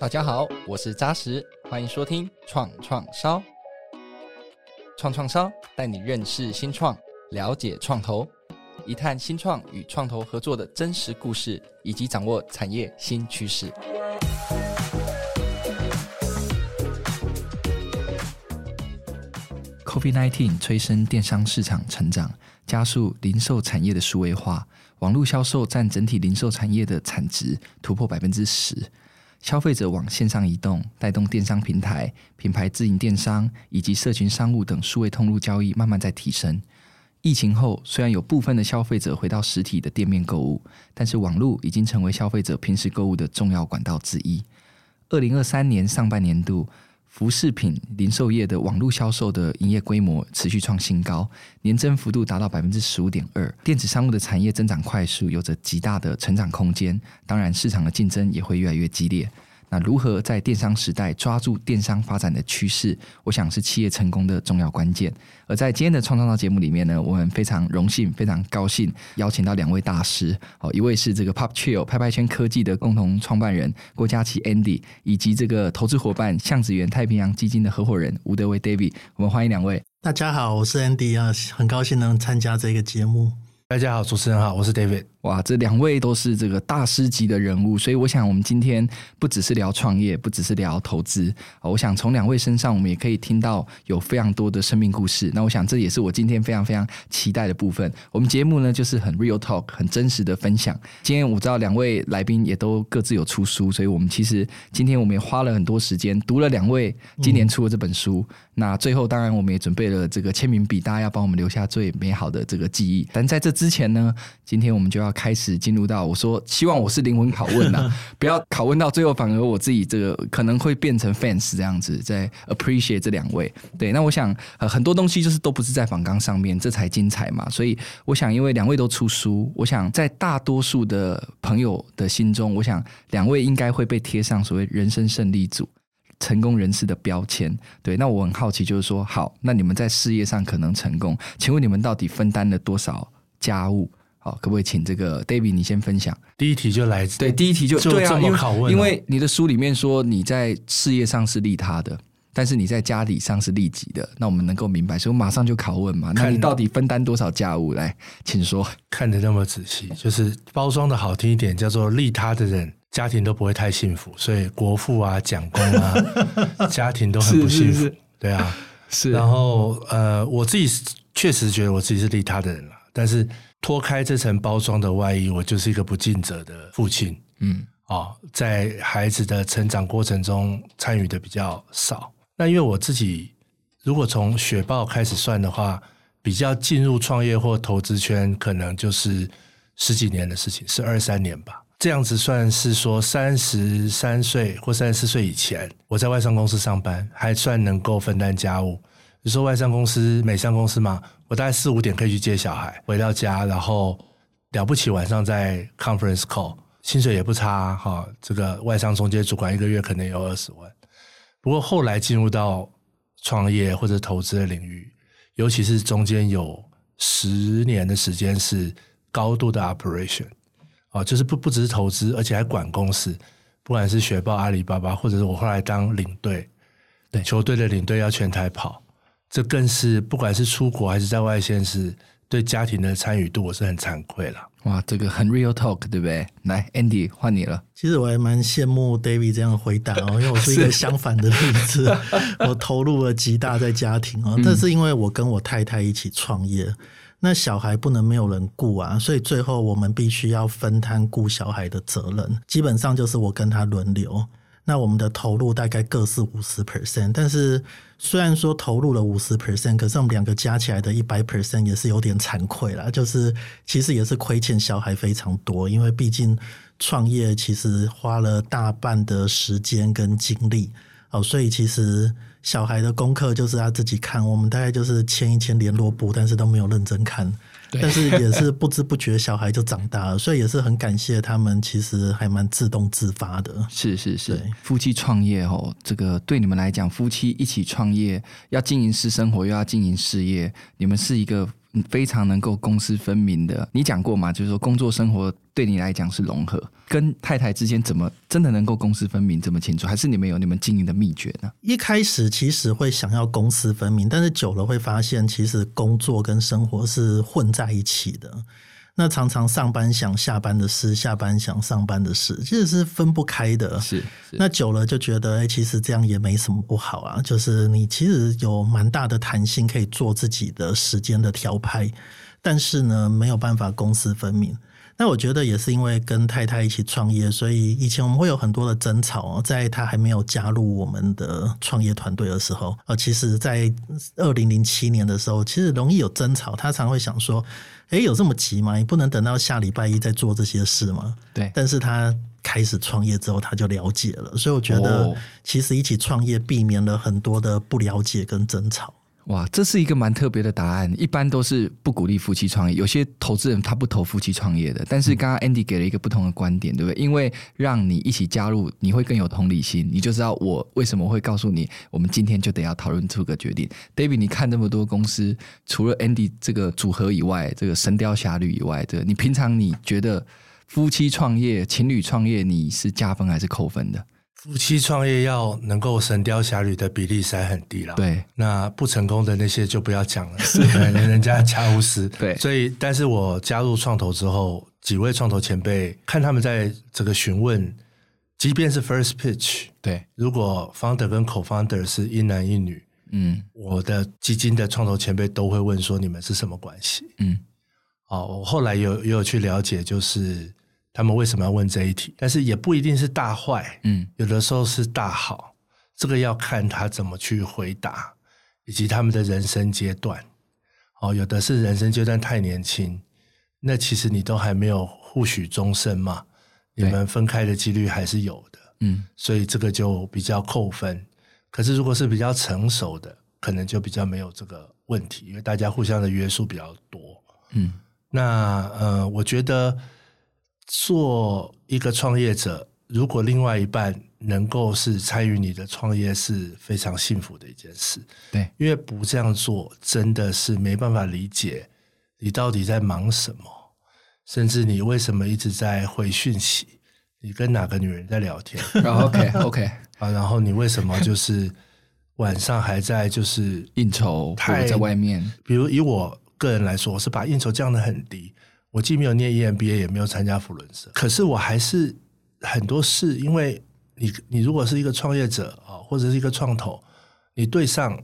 大家好，我是扎实，欢迎收听创创烧。创创烧带你认识新创，了解创投，一探新创与创投合作的真实故事，以及掌握产业新趋势。COVID-19 催生电商市场成长，加速零售产业的数位化，网络销售占整体零售产业的产值突破百分之十。消费者往线上移动，带动电商平台、品牌自营电商以及社群商务等数位通路交易慢慢在提升。疫情后，虽然有部分的消费者回到实体的店面购物，但是网络已经成为消费者平时购物的重要管道之一。二零二三年上半年度，服饰品零售业的网络销售的营业规模持续创新高，年增幅度达到百分之十五点二。电子商务的产业增长快速，有着极大的成长空间。当然，市场的竞争也会越来越激烈。那如何在电商时代抓住电商发展的趋势？我想是企业成功的重要关键。而在今天的创创烧节目里面呢，我们非常荣幸、非常高兴邀请到两位大师。哦，一位是这个 PopChill 拍拍圈科技的共同创办人郭佳琪 Andy，以及这个投资伙伴橡子园太平洋基金的合伙人吴德威 David。我们欢迎两位。大家好，我是 Andy 啊，很高兴能参加这个节目。大家好，主持人好，我是 David。哇，这两位都是这个大师级的人物，所以我想我们今天不只是聊创业，不只是聊投资，我想从两位身上，我们也可以听到有非常多的生命故事。那我想这也是我今天非常非常期待的部分。我们节目呢，就是很 real talk，很真实的分享。今天我知道两位来宾也都各自有出书，所以我们其实今天我们也花了很多时间读了两位今年出的这本书。那最后当然我们也准备了这个签名笔，大家要帮我们留下最美好的这个记忆。但在这之前呢，今天我们就要。开始进入到我说，希望我是灵魂拷问呐，不要拷问到最后，反而我自己这个可能会变成 fans 这样子，在 appreciate 这两位。对，那我想呃很多东西就是都不是在访纲上面，这才精彩嘛。所以我想，因为两位都出书，我想在大多数的朋友的心中，我想两位应该会被贴上所谓人生胜利组、成功人士的标签。对，那我很好奇，就是说，好，那你们在事业上可能成功，请问你们到底分担了多少家务？好，可不可以请这个 David 你先分享？第一题就来自，对，第一题就，就对啊，这么拷问啊，因为因为你的书里面说你在事业上是利他的，但是你在家里上是利己的。那我们能够明白，所以我马上就拷问嘛。那你到底分担多少家务？来，请说。看得那么仔细，就是包装的好听一点，叫做利他的人，家庭都不会太幸福。所以国父啊、蒋公啊，家庭都很不幸福。是是是对啊，是。然后呃，我自己确实觉得我自己是利他的人了，但是。脱开这层包装的外衣，我就是一个不尽责的父亲。嗯，哦，在孩子的成长过程中参与的比较少。那因为我自己，如果从雪豹开始算的话，比较进入创业或投资圈，可能就是十几年的事情，是二三年吧。这样子算是说，三十三岁或三十四岁以前，我在外商公司上班，还算能够分担家务。比如说外商公司、美商公司嘛。我大概四五点可以去接小孩，回到家，然后了不起晚上在 conference call，薪水也不差哈。这个外商中介主管一个月可能有二十万。不过后来进入到创业或者投资的领域，尤其是中间有十年的时间是高度的 operation，啊，就是不不只是投资，而且还管公司，不管是雪豹、阿里巴巴，或者是我后来当领队，对球队的领队要全台跑。这更是不管是出国还是在外县市，对家庭的参与度，我是很惭愧了。哇，这个很 real talk，对不对？来，Andy 换你了。其实我还蛮羡慕 David 这样回答哦，因为我是一个 相反的例子，我投入了极大在家庭哦，但是因为我跟我太太一起创业，那小孩不能没有人顾啊，所以最后我们必须要分摊顾小孩的责任，基本上就是我跟他轮流。那我们的投入大概各是五十 percent，但是虽然说投入了五十 percent，可是我们两个加起来的一百 percent 也是有点惭愧啦。就是其实也是亏欠小孩非常多，因为毕竟创业其实花了大半的时间跟精力哦，所以其实小孩的功课就是他自己看，我们大概就是签一签联络簿，但是都没有认真看。但是也是不知不觉小孩就长大了，所以也是很感谢他们，其实还蛮自动自发的。是是是，夫妻创业哦，这个对你们来讲，夫妻一起创业，要经营私生活又要经营事业，你们是一个非常能够公私分明的。你讲过嘛，就是说工作生活对你来讲是融合？跟太太之间怎么真的能够公私分明这么清楚？还是你们有你们经营的秘诀呢？一开始其实会想要公私分明，但是久了会发现，其实工作跟生活是混在一起的。那常常上班想下班的事，下班想上班的事，其实是分不开的。是，是那久了就觉得，哎，其实这样也没什么不好啊。就是你其实有蛮大的弹性，可以做自己的时间的调派，但是呢，没有办法公私分明。那我觉得也是因为跟太太一起创业，所以以前我们会有很多的争吵。在他还没有加入我们的创业团队的时候，呃，其实，在二零零七年的时候，其实容易有争吵。他常会想说：“诶，有这么急吗？你不能等到下礼拜一再做这些事吗？”对。但是他开始创业之后，他就了解了。所以我觉得，其实一起创业避免了很多的不了解跟争吵。哇，这是一个蛮特别的答案。一般都是不鼓励夫妻创业，有些投资人他不投夫妻创业的。但是刚刚 Andy 给了一个不同的观点，对不对？因为让你一起加入，你会更有同理心，你就知道我为什么会告诉你，我们今天就得要讨论出个决定。David，你看这么多公司，除了 Andy 这个组合以外，这个神雕侠侣以外，这个你平常你觉得夫妻创业、情侣创业，你是加分还是扣分的？夫妻创业要能够神雕侠侣的比例实在很低了。对，那不成功的那些就不要讲了，是人家家无私。对，所以，但是我加入创投之后，几位创投前辈看他们在这个询问，即便是 first pitch，对，如果 founder 跟 co-founder 是一男一女，嗯，我的基金的创投前辈都会问说，你们是什么关系？嗯，哦，我后来有也有去了解，就是。他们为什么要问这一题？但是也不一定是大坏，嗯，有的时候是大好，这个要看他怎么去回答，以及他们的人生阶段。哦，有的是人生阶段太年轻，那其实你都还没有互许终身嘛，你们分开的几率还是有的，嗯，所以这个就比较扣分。可是如果是比较成熟的，可能就比较没有这个问题，因为大家互相的约束比较多，嗯，那呃，我觉得。做一个创业者，如果另外一半能够是参与你的创业，是非常幸福的一件事。对，因为不这样做，真的是没办法理解你到底在忙什么，甚至你为什么一直在回讯息，你跟哪个女人在聊天？OK OK 啊，然后你为什么就是晚上还在就是应酬，太在外面？比如以我个人来说，我是把应酬降得很低。我既没有念 EMBA，也没有参加扶轮社，可是我还是很多事，因为你，你如果是一个创业者啊，或者是一个创投，你对上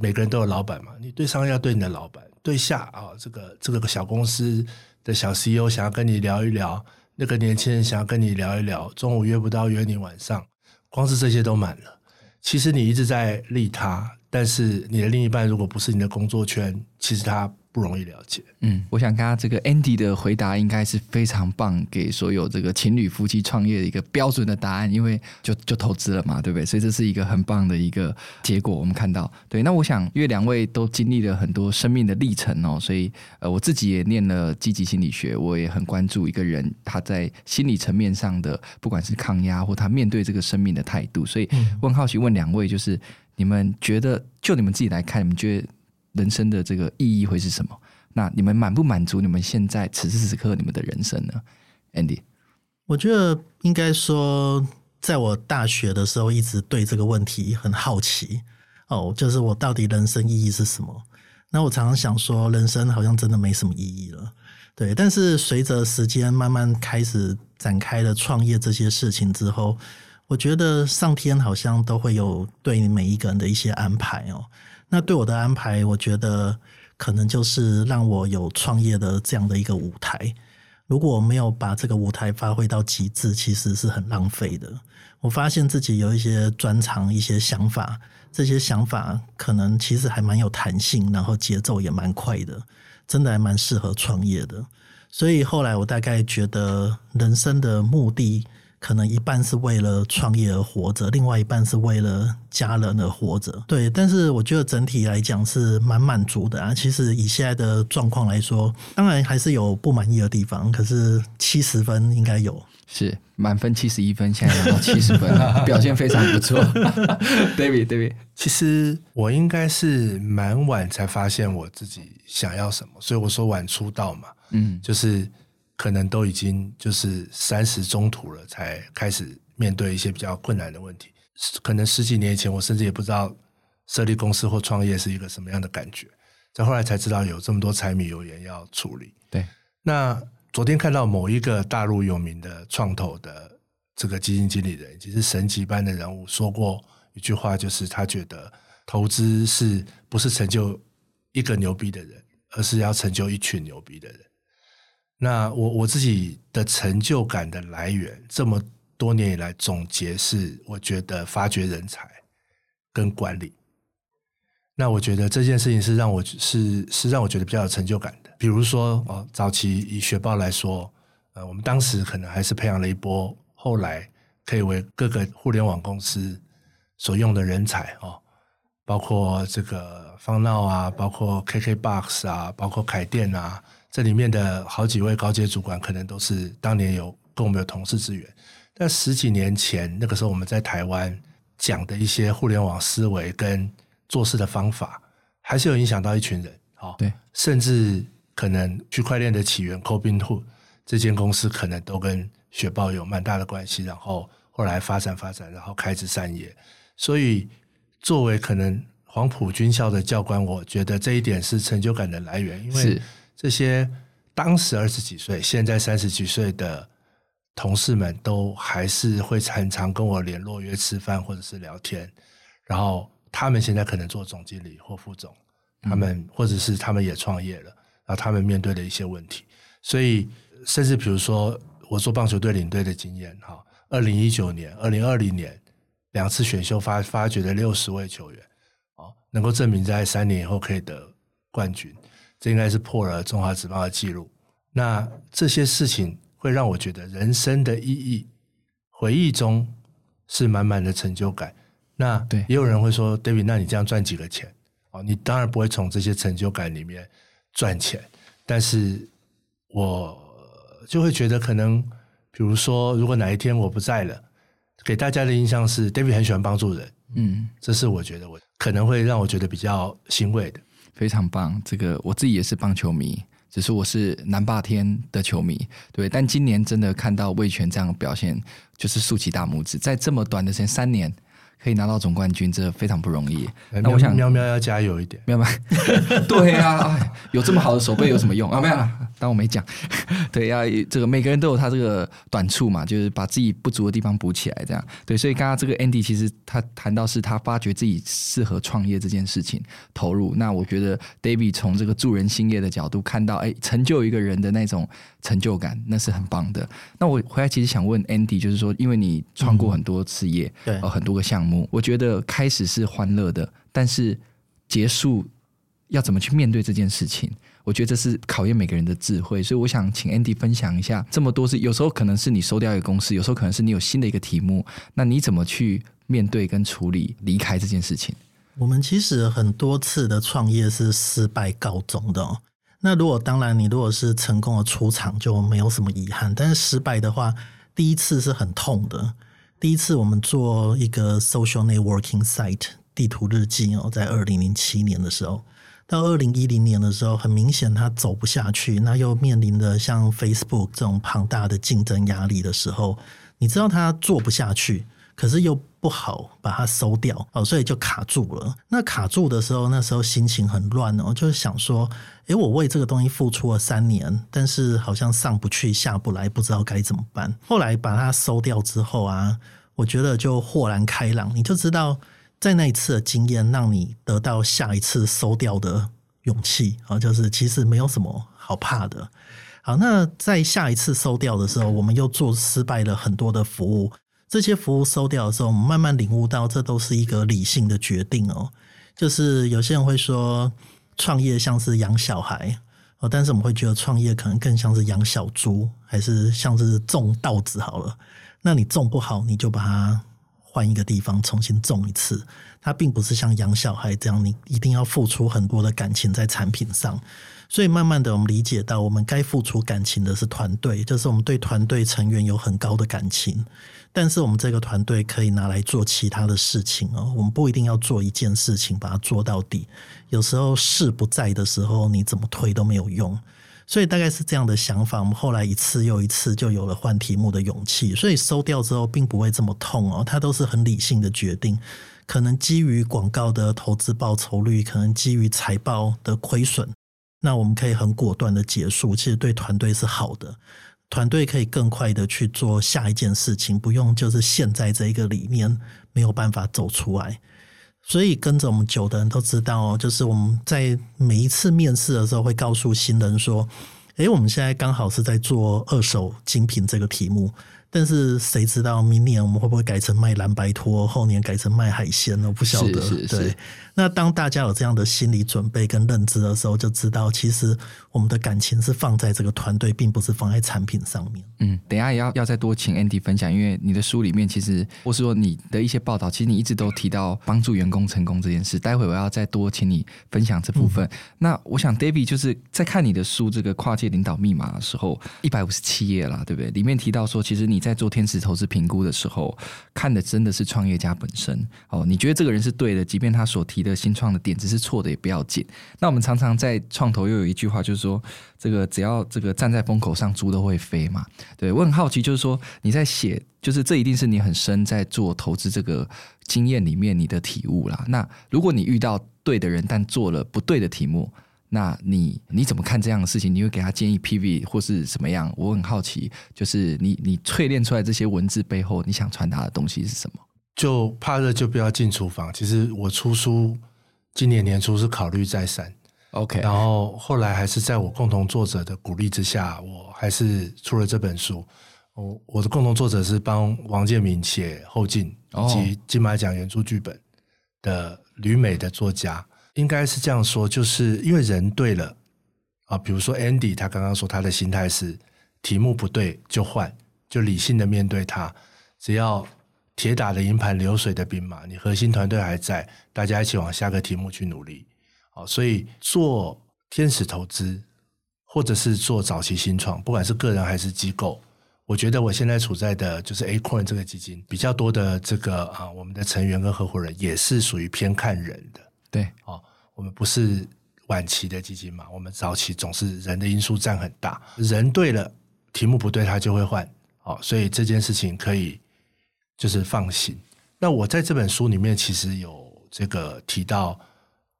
每个人都有老板嘛，你对上要对你的老板，对下啊，这个这个小公司的小 CEO 想要跟你聊一聊，那个年轻人想要跟你聊一聊，中午约不到约你晚上，光是这些都满了。其实你一直在利他，但是你的另一半如果不是你的工作圈，其实他。不容易了解。嗯，我想刚刚这个 Andy 的回答应该是非常棒，给所有这个情侣夫妻创业的一个标准的答案，因为就就投资了嘛，对不对？所以这是一个很棒的一个结果。我们看到，对，那我想，因为两位都经历了很多生命的历程哦，所以呃，我自己也念了积极心理学，我也很关注一个人他在心理层面上的，不管是抗压或他面对这个生命的态度。所以问好奇问两位，就是你们觉得，就你们自己来看，你们觉得？人生的这个意义会是什么？那你们满不满足你们现在此时此刻你们的人生呢？Andy，我觉得应该说，在我大学的时候一直对这个问题很好奇哦，就是我到底人生意义是什么？那我常常想说，人生好像真的没什么意义了。对，但是随着时间慢慢开始展开了创业这些事情之后，我觉得上天好像都会有对你每一个人的一些安排哦。那对我的安排，我觉得可能就是让我有创业的这样的一个舞台。如果我没有把这个舞台发挥到极致，其实是很浪费的。我发现自己有一些专长、一些想法，这些想法可能其实还蛮有弹性，然后节奏也蛮快的，真的还蛮适合创业的。所以后来我大概觉得，人生的目的。可能一半是为了创业而活着，另外一半是为了家人而活着。对，但是我觉得整体来讲是蛮满足的啊。其实以现在的状况来说，当然还是有不满意的地方，可是七十分应该有。是满分七十一分，现在拿到 七十分，表现非常不错。David，David，其实我应该是蛮晚才发现我自己想要什么，所以我说晚出道嘛。嗯，就是。可能都已经就是三十中途了，才开始面对一些比较困难的问题。可能十几年前，我甚至也不知道设立公司或创业是一个什么样的感觉。在后来才知道有这么多柴米油盐要处理。对，那昨天看到某一个大陆有名的创投的这个基金经理人，其实神级般的人物，说过一句话，就是他觉得投资是不是成就一个牛逼的人，而是要成就一群牛逼的人。那我我自己的成就感的来源，这么多年以来总结是，我觉得发掘人才跟管理。那我觉得这件事情是让我是是让我觉得比较有成就感的。比如说哦，早期以雪豹来说，呃，我们当时可能还是培养了一波后来可以为各个互联网公司所用的人才哦，包括这个方闹啊，包括 KKBOX 啊，包括凯电啊，这里面的好几位高阶主管可能都是当年有跟我们有同事资源。但十几年前那个时候我们在台湾讲的一些互联网思维跟做事的方法还是有影响到一群人，哦，对，甚至可能区块链的起源 Robinhood 这间公司可能都跟雪豹有蛮大的关系，然后后来发展发展，然后开枝散叶。所以作为可能黄埔军校的教官，我觉得这一点是成就感的来源，因为这些当时二十几岁、现在三十几岁的同事们都还是会常常跟我联络、约吃饭或者是聊天，然后。他们现在可能做总经理或副总，他们或者是他们也创业了，然后他们面对的一些问题，所以甚至比如说我做棒球队领队的经验，哈，二零一九年、二零二零年两次选秀发发掘的六十位球员，哦，能够证明在三年以后可以得冠军，这应该是破了中华职棒的记录。那这些事情会让我觉得人生的意义，回忆中是满满的成就感。那对，也有人会说，David，那你这样赚几个钱？哦，你当然不会从这些成就感里面赚钱，但是我就会觉得，可能比如说，如果哪一天我不在了，给大家的印象是，David 很喜欢帮助人，嗯，这是我觉得我可能会让我觉得比较欣慰的。非常棒，这个我自己也是棒球迷，只是我是南霸天的球迷，对，但今年真的看到魏全这样表现，就是竖起大拇指，在这么短的时间三年。可以拿到总冠军，这非常不容易。那我想喵喵要加油一点，喵喵，对呀、啊，有这么好的手背有什么用啊？没有，当我没讲。对呀、啊，这个每个人都有他这个短处嘛，就是把自己不足的地方补起来，这样。对，所以刚刚这个 Andy 其实他谈到是他发觉自己适合创业这件事情投入。那我觉得 David 从这个助人兴业的角度看到，哎，成就一个人的那种成就感，那是很棒的。那我回来其实想问 Andy，就是说，因为你创过很多次业，对、嗯，很多个项目。我觉得开始是欢乐的，但是结束要怎么去面对这件事情？我觉得这是考验每个人的智慧。所以我想请 Andy 分享一下，这么多是有时候可能是你收掉一个公司，有时候可能是你有新的一个题目，那你怎么去面对跟处理离开这件事情？我们其实很多次的创业是失败告终的哦。那如果当然你如果是成功的出场，就没有什么遗憾。但是失败的话，第一次是很痛的。第一次我们做一个 social networking site 地图日记哦，在二零零七年的时候，到二零一零年的时候，很明显它走不下去，那又面临着像 Facebook 这种庞大的竞争压力的时候，你知道它做不下去。可是又不好把它收掉哦，所以就卡住了。那卡住的时候，那时候心情很乱哦，就是想说，诶，我为这个东西付出了三年，但是好像上不去下不来，不知道该怎么办。后来把它收掉之后啊，我觉得就豁然开朗，你就知道在那一次的经验，让你得到下一次收掉的勇气啊，就是其实没有什么好怕的。好，那在下一次收掉的时候，我们又做失败了很多的服务。这些服务收掉的时候，我们慢慢领悟到，这都是一个理性的决定哦。就是有些人会说，创业像是养小孩哦，但是我们会觉得创业可能更像是养小猪，还是像是种稻子好了。那你种不好，你就把它换一个地方重新种一次。它并不是像养小孩这样，你一定要付出很多的感情在产品上。所以慢慢的，我们理解到，我们该付出感情的是团队，就是我们对团队成员有很高的感情。但是我们这个团队可以拿来做其他的事情哦，我们不一定要做一件事情把它做到底。有时候事不在的时候，你怎么推都没有用。所以大概是这样的想法。我们后来一次又一次就有了换题目的勇气，所以收掉之后并不会这么痛哦，它都是很理性的决定。可能基于广告的投资报酬率，可能基于财报的亏损，那我们可以很果断的结束，其实对团队是好的。团队可以更快的去做下一件事情，不用就是陷在这一个里面没有办法走出来。所以跟着我们久的人都知道，就是我们在每一次面试的时候会告诉新人说：“诶，我们现在刚好是在做二手精品这个题目。”但是谁知道明年我们会不会改成卖蓝白拖，后年改成卖海鲜呢？我不晓得。是是是。对，那当大家有这样的心理准备跟认知的时候，就知道其实我们的感情是放在这个团队，并不是放在产品上面。嗯，等一下也要要再多请 Andy 分享，因为你的书里面其实，或是说你的一些报道，其实你一直都提到帮助员工成功这件事。待会我要再多请你分享这部分。嗯、那我想 David 就是在看你的书《这个跨界领导密码》的时候，一百五十七页啦，对不对？里面提到说，其实你在做天使投资评估的时候，看的真的是创业家本身哦。你觉得这个人是对的，即便他所提的新创的点子是错的，也不要紧。那我们常常在创投又有一句话，就是说，这个只要这个站在风口上，猪都会飞嘛。对，我很好奇，就是说你在写，就是这一定是你很深在做投资这个经验里面你的体悟啦。那如果你遇到对的人，但做了不对的题目。那你你怎么看这样的事情？你会给他建议 PV 或是什么样？我很好奇，就是你你淬炼出来这些文字背后，你想传达的东西是什么？就怕热就不要进厨房。其实我出书今年年初是考虑再三，OK，然后后来还是在我共同作者的鼓励之下，我还是出了这本书。我我的共同作者是帮王建民写后劲以及金马奖原著剧本的旅美的作家。应该是这样说，就是因为人对了啊，比如说 Andy，他刚刚说他的心态是题目不对就换，就理性的面对它。只要铁打的营盘流水的兵马，你核心团队还在，大家一起往下个题目去努力。好，所以做天使投资或者是做早期新创，不管是个人还是机构，我觉得我现在处在的就是 A Coin 这个基金比较多的这个啊，我们的成员跟合伙人也是属于偏看人的。对，哦，我们不是晚期的基金嘛，我们早期总是人的因素占很大，人对了，题目不对，他就会换，哦，所以这件事情可以就是放心。那我在这本书里面其实有这个提到，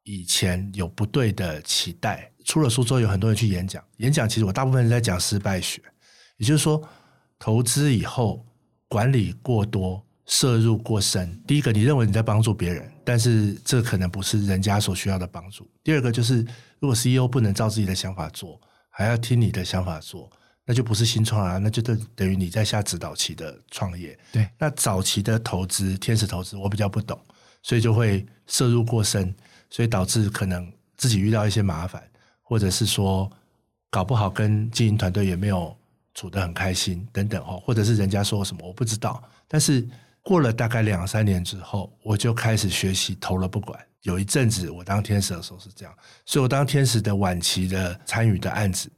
以前有不对的期待，出了书之后有很多人去演讲，演讲其实我大部分是在讲失败学，也就是说，投资以后管理过多。涉入过深，第一个你认为你在帮助别人，但是这可能不是人家所需要的帮助。第二个就是，如果 CEO 不能照自己的想法做，还要听你的想法做，那就不是新创啊，那就等等于你在下指导期的创业。对，那早期的投资，天使投资，我比较不懂，所以就会摄入过深，所以导致可能自己遇到一些麻烦，或者是说搞不好跟经营团队也没有处得很开心等等哦，或者是人家说什么我不知道，但是。过了大概两三年之后，我就开始学习投了不管。有一阵子我当天使的时候是这样，所以我当天使的晚期的参与的案子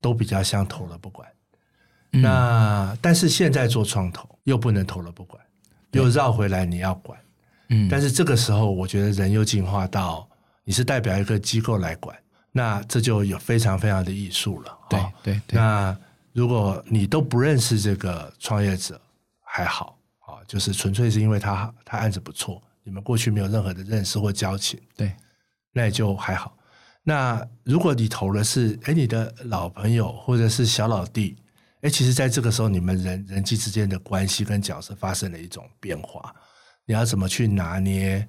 都比较像投了不管。嗯、那但是现在做创投又不能投了不管，又绕回来你要管。嗯，但是这个时候我觉得人又进化到你是代表一个机构来管，那这就有非常非常的艺术了。对对对。那如果你都不认识这个创业者，还好啊。就是纯粹是因为他他案子不错，你们过去没有任何的认识或交情，对，那也就还好。那如果你投的是哎你的老朋友或者是小老弟，哎，其实在这个时候你们人人际之间的关系跟角色发生了一种变化，你要怎么去拿捏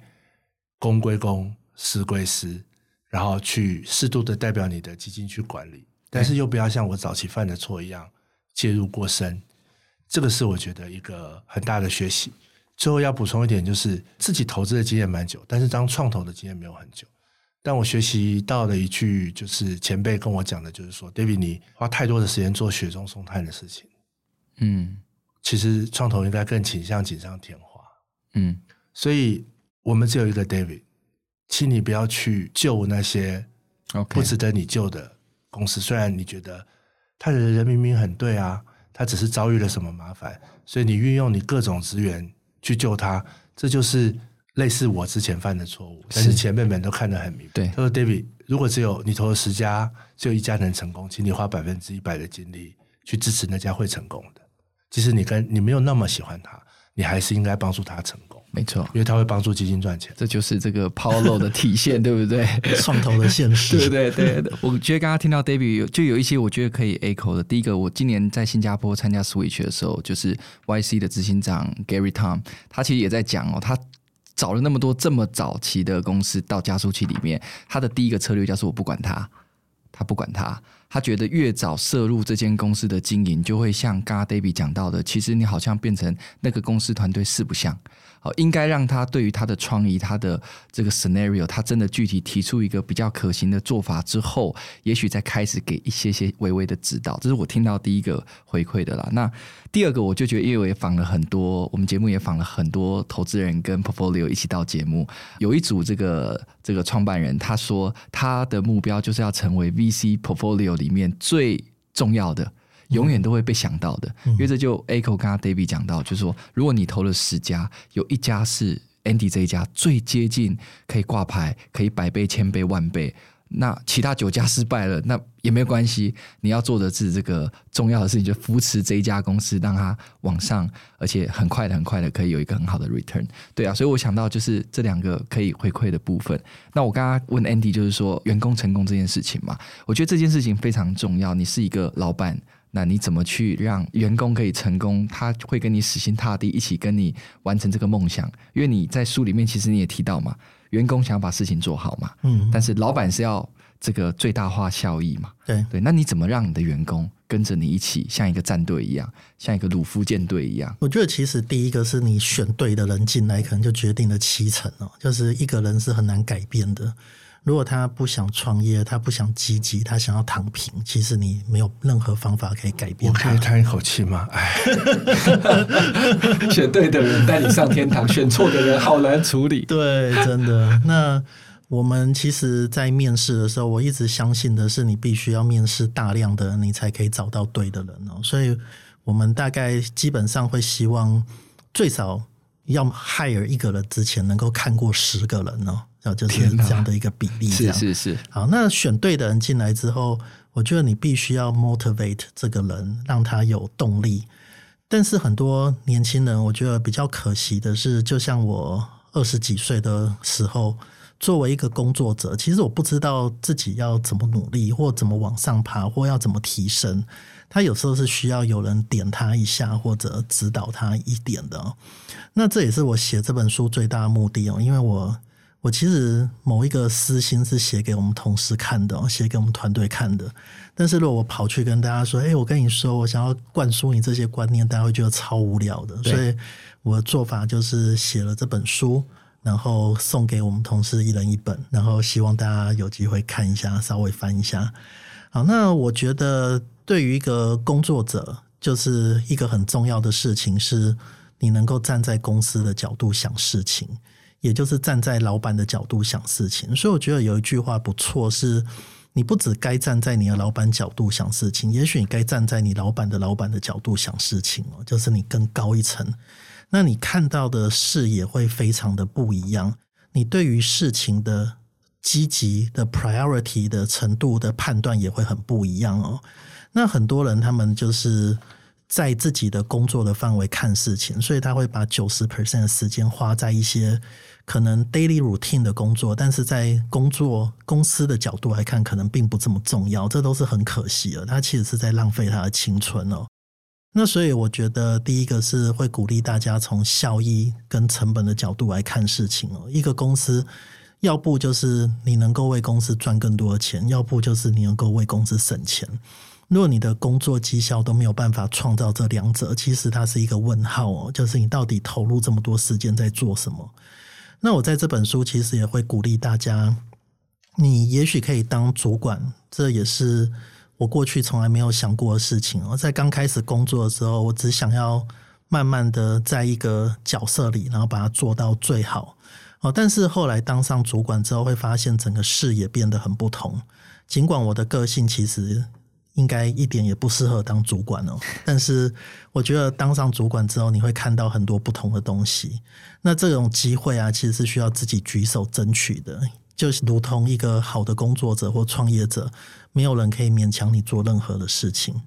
公归公，私归私，然后去适度的代表你的基金去管理，但是又不要像我早期犯的错一样介入过深。这个是我觉得一个很大的学习。最后要补充一点，就是自己投资的经验蛮久，但是当创投的经验没有很久。但我学习到了一句，就是前辈跟我讲的，就是说，David，你花太多的时间做雪中送炭的事情。嗯，其实创投应该更倾向锦上添花。嗯，所以我们只有一个 David，请你不要去救那些不值得你救的公司。虽然你觉得他的人明明很对啊。他只是遭遇了什么麻烦，所以你运用你各种资源去救他，这就是类似我之前犯的错误，但是前辈们都看得很明白。对，他说：“David，如果只有你投了十家，只有一家能成功，请你花百分之一百的精力去支持那家会成功的。即使你跟你没有那么喜欢他，你还是应该帮助他成功。没错，因为他会帮助基金赚钱。这就是这个 Power Law 的体现，对不对？创投的现实。对对对，我觉得刚刚听到 David 有就有一些我觉得可以 echo 的。第一个，我今年在新加坡参加 Switch 的时候，就是 YC 的执行长 Gary Tom，他其实也在讲哦，他。找了那么多这么早期的公司到加速器里面，他的第一个策略就是我不管他，他不管他，他觉得越早涉入这间公司的经营，就会像刚刚 David 讲到的，其实你好像变成那个公司团队四不像。哦，应该让他对于他的创意、他的这个 scenario，他真的具体提出一个比较可行的做法之后，也许再开始给一些些微微的指导。这是我听到第一个回馈的啦。那第二个，我就觉得，因为我也访了很多，我们节目也访了很多投资人跟 portfolio 一起到节目，有一组这个这个创办人，他说他的目标就是要成为 VC portfolio 里面最重要的。永远都会被想到的，因为这就 Echo 刚刚 David 讲到，就是说，如果你投了十家，有一家是 Andy 这一家最接近可以挂牌，可以百倍、千倍、万倍，那其他九家失败了，那也没有关系。你要做的是这个重要的事情，就扶持这一家公司，让它往上，而且很快的、很快的可以有一个很好的 return。对啊，所以我想到就是这两个可以回馈的部分。那我刚刚问 Andy 就是说，员工成功这件事情嘛，我觉得这件事情非常重要。你是一个老板。那你怎么去让员工可以成功？他会跟你死心塌地，一起跟你完成这个梦想。因为你在书里面其实你也提到嘛，员工想要把事情做好嘛，嗯，但是老板是要这个最大化效益嘛，对对。那你怎么让你的员工跟着你一起，像一个战队一样，像一个鲁夫舰队一样？我觉得其实第一个是你选对的人进来，可能就决定了七成哦，就是一个人是很难改变的。如果他不想创业，他不想积极，他想要躺平，其实你没有任何方法可以改变他。我可以叹一口气吗？哎，选对的人带你上天堂，选错的人好难处理。对，真的。那我们其实，在面试的时候，我一直相信的是，你必须要面试大量的人，你才可以找到对的人哦。所以，我们大概基本上会希望最少要 hire 一个人之前，能够看过十个人哦。就是这样的一个比例，是是是。好，那选对的人进来之后，我觉得你必须要 motivate 这个人，让他有动力。但是很多年轻人，我觉得比较可惜的是，就像我二十几岁的时候，作为一个工作者，其实我不知道自己要怎么努力，或怎么往上爬，或要怎么提升。他有时候是需要有人点他一下，或者指导他一点的。那这也是我写这本书最大的目的哦，因为我。我其实某一个私心是写给我们同事看的，写给我们团队看的。但是如果我跑去跟大家说：“哎，我跟你说，我想要灌输你这些观念”，大家会觉得超无聊的。所以我的做法就是写了这本书，然后送给我们同事一人一本，然后希望大家有机会看一下，稍微翻一下。好，那我觉得对于一个工作者，就是一个很重要的事情是，你能够站在公司的角度想事情。也就是站在老板的角度想事情，所以我觉得有一句话不错，是你不只该站在你的老板角度想事情，也许你该站在你老板的老板的角度想事情哦，就是你更高一层，那你看到的视野会非常的不一样，你对于事情的积极的 priority 的程度的判断也会很不一样哦。那很多人他们就是。在自己的工作的范围看事情，所以他会把九十 percent 的时间花在一些可能 daily routine 的工作，但是在工作公司的角度来看，可能并不这么重要，这都是很可惜的。他其实是在浪费他的青春哦。那所以我觉得，第一个是会鼓励大家从效益跟成本的角度来看事情哦。一个公司，要不就是你能够为公司赚更多的钱，要不就是你能够为公司省钱。如果你的工作绩效都没有办法创造这两者，其实它是一个问号哦。就是你到底投入这么多时间在做什么？那我在这本书其实也会鼓励大家，你也许可以当主管，这也是我过去从来没有想过的事情。我在刚开始工作的时候，我只想要慢慢的在一个角色里，然后把它做到最好哦。但是后来当上主管之后，会发现整个视野变得很不同。尽管我的个性其实。应该一点也不适合当主管哦。但是我觉得当上主管之后，你会看到很多不同的东西。那这种机会啊，其实是需要自己举手争取的。就如同一个好的工作者或创业者，没有人可以勉强你做任何的事情。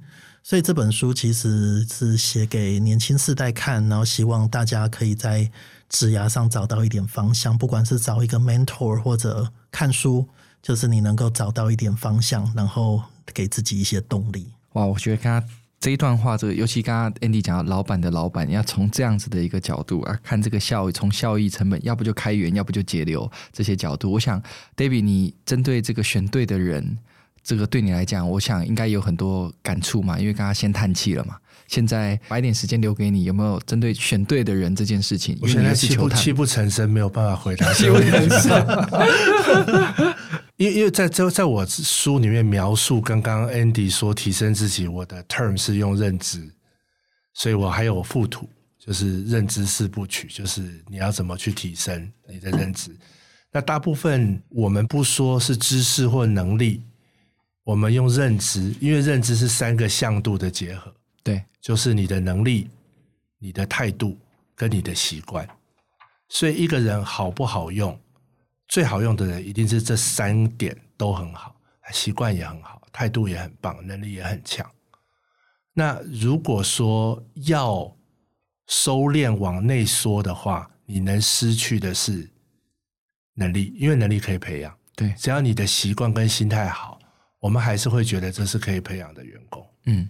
所以这本书其实是写给年轻世代看，然后希望大家可以在职涯上找到一点方向，不管是找一个 mentor 或者看书，就是你能够找到一点方向，然后给自己一些动力。哇，我觉得刚刚这一段话，这个尤其刚刚 Andy 讲到老板的老板，要从这样子的一个角度啊，看这个效益，从效益成本，要不就开源，要不就节流这些角度。我想，David，你针对这个选对的人，这个对你来讲，我想应该有很多感触嘛，因为刚刚先叹气了嘛。现在把一点时间留给你，有没有针对选对的人这件事情？我现在泣不泣不成声，没有办法回答。泣不成声。因为因为在在在我书里面描述，刚刚 Andy 说提升自己，我的 term 是用认知，所以我还有附图，就是认知四部曲，就是你要怎么去提升你的认知。那大部分我们不说是知识或能力，我们用认知，因为认知是三个向度的结合，对，就是你的能力、你的态度跟你的习惯。所以一个人好不好用？最好用的人一定是这三点都很好，习惯也很好，态度也很棒，能力也很强。那如果说要收敛往内缩的话，你能失去的是能力，因为能力可以培养。对，只要你的习惯跟心态好，我们还是会觉得这是可以培养的员工。嗯，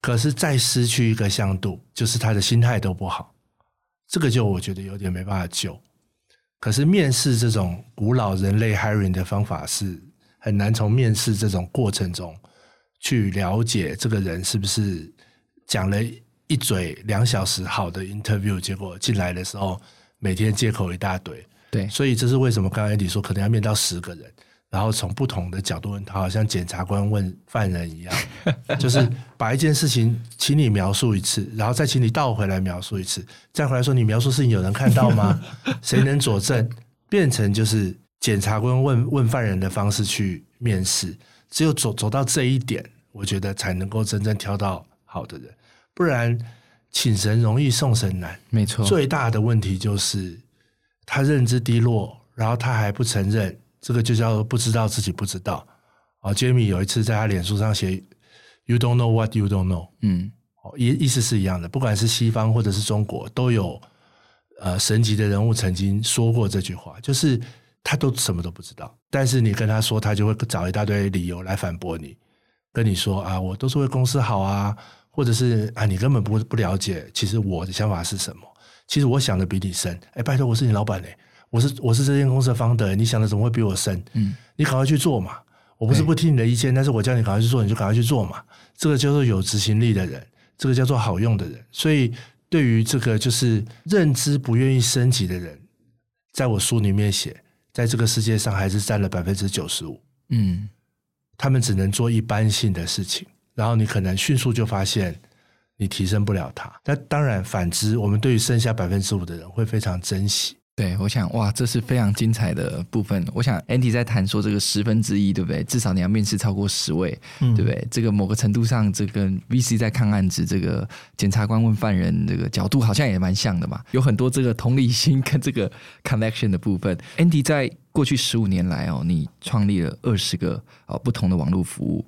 可是再失去一个向度，就是他的心态都不好，这个就我觉得有点没办法救。可是面试这种古老人类 hiring 的方法是很难从面试这种过程中去了解这个人是不是讲了一嘴两小时好的 interview，结果进来的时候每天借口一大堆。对，所以这是为什么刚刚 Andy 说可能要面到十个人。然后从不同的角度问他，好像检察官问犯人一样，就是把一件事情请你描述一次，然后再请你倒回来描述一次，再回来说你描述事情有人看到吗？谁能佐证？变成就是检察官问问犯人的方式去面试，只有走走到这一点，我觉得才能够真正挑到好的人，不然请神容易送神难。没错，最大的问题就是他认知低落，然后他还不承认。这个就叫不知道自己不知道啊。Jamie 有一次在他脸书上写 “You don't know what you don't know”，嗯，意意思是一样的。不管是西方或者是中国，都有呃神级的人物曾经说过这句话，就是他都什么都不知道，但是你跟他说，他就会找一大堆理由来反驳你，跟你说啊，我都是为公司好啊，或者是啊，你根本不不了解，其实我的想法是什么？其实我想的比你深。哎，拜托，我是你老板嘞。我是我是这间公司的 founder，你想的怎么会比我深？嗯，你赶快去做嘛！我不是不听你的意见，但是我叫你赶快去做，你就赶快去做嘛！这个叫做有执行力的人，这个叫做好用的人。所以，对于这个就是认知不愿意升级的人，在我书里面写，在这个世界上还是占了百分之九十五。嗯，他们只能做一般性的事情，然后你可能迅速就发现你提升不了他。那当然，反之，我们对于剩下百分之五的人会非常珍惜。对，我想哇，这是非常精彩的部分。我想 Andy 在谈说这个十分之一，对不对？至少你要面试超过十位，嗯、对不对？这个某个程度上，这跟 VC 在看案子，这个检察官问犯人，这个角度好像也蛮像的嘛。有很多这个同理心跟这个 connection 的部分。Andy 在过去十五年来哦，你创立了二十个哦不同的网络服务。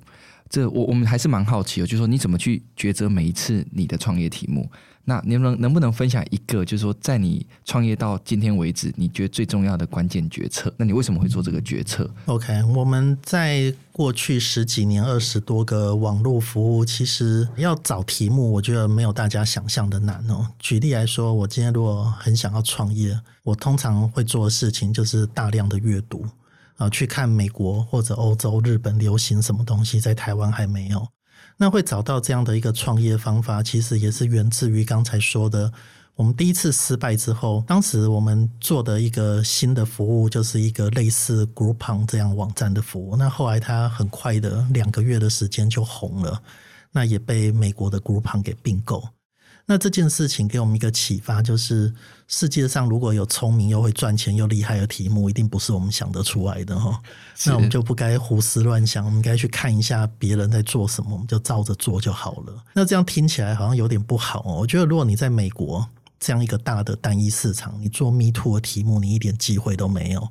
这我我们还是蛮好奇的，就是说你怎么去抉择每一次你的创业题目？那你能能不能分享一个，就是说，在你创业到今天为止，你觉得最重要的关键决策？那你为什么会做这个决策？OK，我们在过去十几年、二十多个网络服务，其实要找题目，我觉得没有大家想象的难哦。举例来说，我今天如果很想要创业，我通常会做的事情就是大量的阅读啊，去看美国或者欧洲、日本流行什么东西，在台湾还没有。那会找到这样的一个创业方法，其实也是源自于刚才说的，我们第一次失败之后，当时我们做的一个新的服务，就是一个类似 Groupon 这样网站的服务。那后来它很快的两个月的时间就红了，那也被美国的 Groupon 给并购。那这件事情给我们一个启发，就是世界上如果有聪明又会赚钱又厉害的题目，一定不是我们想得出来的哈。那我们就不该胡思乱想，我们该去看一下别人在做什么，我们就照着做就好了。那这样听起来好像有点不好哦。我觉得如果你在美国这样一个大的单一市场，你做 Me Too 的题目，你一点机会都没有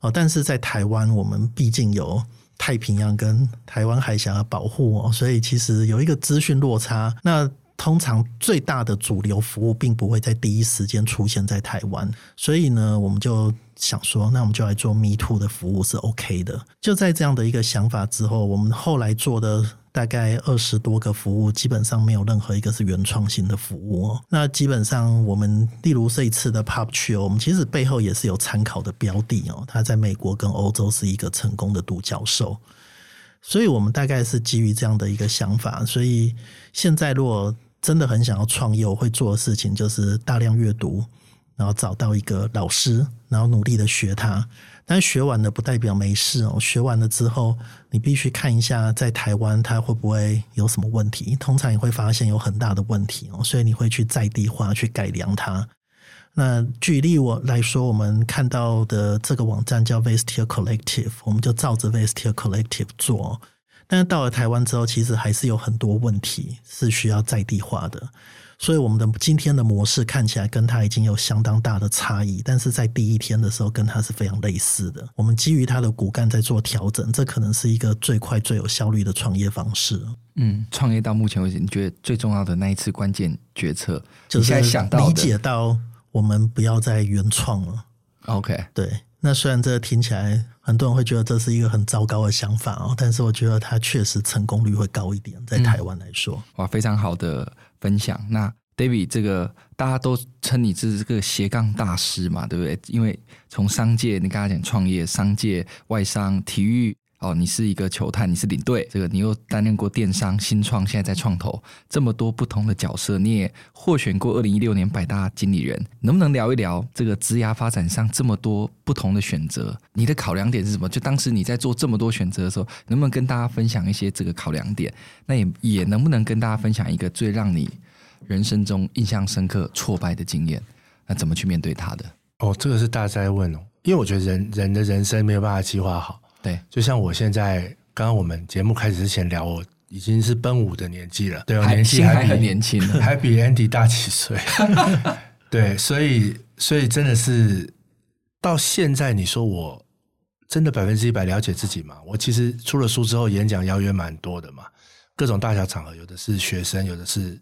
哦。但是在台湾，我们毕竟有太平洋跟台湾海峡的保护哦，所以其实有一个资讯落差。那通常最大的主流服务并不会在第一时间出现在台湾，所以呢，我们就想说，那我们就来做 ME TO 的服务是 OK 的。就在这样的一个想法之后，我们后来做的大概二十多个服务，基本上没有任何一个是原创性的服务。那基本上我们，例如这一次的 Pop c h i l 我们其实背后也是有参考的标的哦，它在美国跟欧洲是一个成功的独角兽。所以我们大概是基于这样的一个想法，所以现在如果真的很想要创业，我会做的事情就是大量阅读，然后找到一个老师，然后努力的学他。但学完了不代表没事哦，学完了之后，你必须看一下在台湾它会不会有什么问题。通常你会发现有很大的问题哦，所以你会去在地化去改良它。那举例我来说，我们看到的这个网站叫 Vestia Collective，我们就照着 Vestia Collective 做。但是到了台湾之后，其实还是有很多问题是需要在地化的，所以我们的今天的模式看起来跟它已经有相当大的差异，但是在第一天的时候跟它是非常类似的。我们基于它的骨干在做调整，这可能是一个最快最有效率的创业方式。嗯，创业到目前为止，你觉得最重要的那一次关键决策，就是理解到我们不要再原创了。OK，对。那虽然这听起来很多人会觉得这是一个很糟糕的想法哦，但是我觉得它确实成功率会高一点，在台湾来说。哇，非常好的分享。那 David，这个大家都称你是这个斜杠大师嘛，对不对？因为从商界，你刚才讲创业、商界、外商、体育。哦，你是一个球探，你是领队，这个你又担任过电商、新创，现在在创投，这么多不同的角色，你也获选过二零一六年百大经理人，能不能聊一聊这个职涯发展上这么多不同的选择？你的考量点是什么？就当时你在做这么多选择的时候，能不能跟大家分享一些这个考量点？那也也能不能跟大家分享一个最让你人生中印象深刻挫败的经验？那怎么去面对它的？哦，这个是大哉问哦，因为我觉得人人的人生没有办法计划好。对，就像我现在，刚刚我们节目开始之前聊，我已经是奔五的年纪了，对，我年纪还，还很年轻，还比 Andy 大几岁。对，所以，所以真的是到现在，你说我真的百分之一百了解自己吗？我其实出了书之后，演讲邀约蛮多的嘛，各种大小场合，有的是学生，有的是